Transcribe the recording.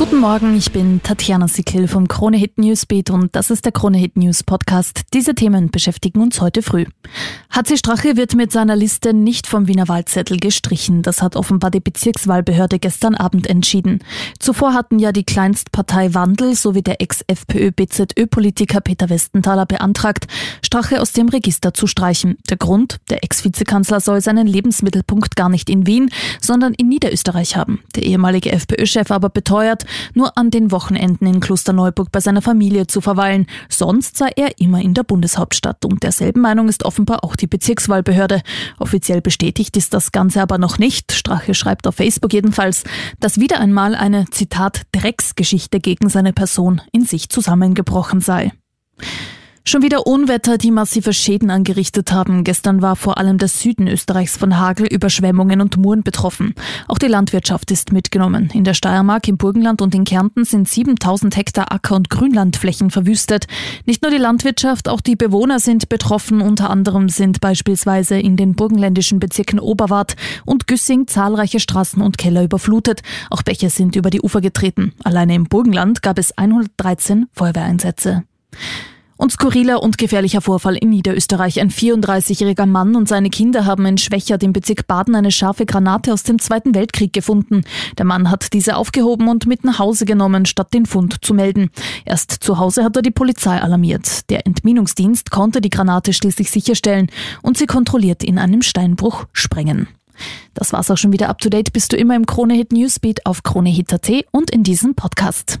Guten Morgen, ich bin Tatjana Sickel vom Krone Hit Newsbeat und das ist der Krone Hit News Podcast. Diese Themen beschäftigen uns heute früh. HC Strache wird mit seiner Liste nicht vom Wiener Wahlzettel gestrichen. Das hat offenbar die Bezirkswahlbehörde gestern Abend entschieden. Zuvor hatten ja die Kleinstpartei Wandel sowie der Ex-FPÖ-BZÖ-Politiker Peter Westenthaler beantragt, Strache aus dem Register zu streichen. Der Grund? Der Ex-Vizekanzler soll seinen Lebensmittelpunkt gar nicht in Wien, sondern in Niederösterreich haben. Der ehemalige FPÖ-Chef aber beteuert, nur an den Wochenenden in Klosterneuburg bei seiner Familie zu verweilen. Sonst sei er immer in der Bundeshauptstadt. Und derselben Meinung ist offenbar auch die Bezirkswahlbehörde. Offiziell bestätigt ist das Ganze aber noch nicht. Strache schreibt auf Facebook jedenfalls, dass wieder einmal eine, Zitat, Drecksgeschichte gegen seine Person in sich zusammengebrochen sei. Schon wieder Unwetter, die massive Schäden angerichtet haben. Gestern war vor allem der Süden Österreichs von Hagel, Überschwemmungen und Muren betroffen. Auch die Landwirtschaft ist mitgenommen. In der Steiermark, im Burgenland und in Kärnten sind 7000 Hektar Acker- und Grünlandflächen verwüstet. Nicht nur die Landwirtschaft, auch die Bewohner sind betroffen. Unter anderem sind beispielsweise in den burgenländischen Bezirken Oberwart und Güssing zahlreiche Straßen und Keller überflutet. Auch Bäche sind über die Ufer getreten. Alleine im Burgenland gab es 113 Feuerwehreinsätze. Und skurriler und gefährlicher Vorfall in Niederösterreich. Ein 34-jähriger Mann und seine Kinder haben in Schwächert im Bezirk Baden eine scharfe Granate aus dem Zweiten Weltkrieg gefunden. Der Mann hat diese aufgehoben und mit nach Hause genommen, statt den Fund zu melden. Erst zu Hause hat er die Polizei alarmiert. Der Entminungsdienst konnte die Granate schließlich sicherstellen und sie kontrolliert in einem Steinbruch sprengen. Das war's auch schon wieder up to date. Bist du immer im Kronehit Newsbeat auf Kronehit.at und in diesem Podcast.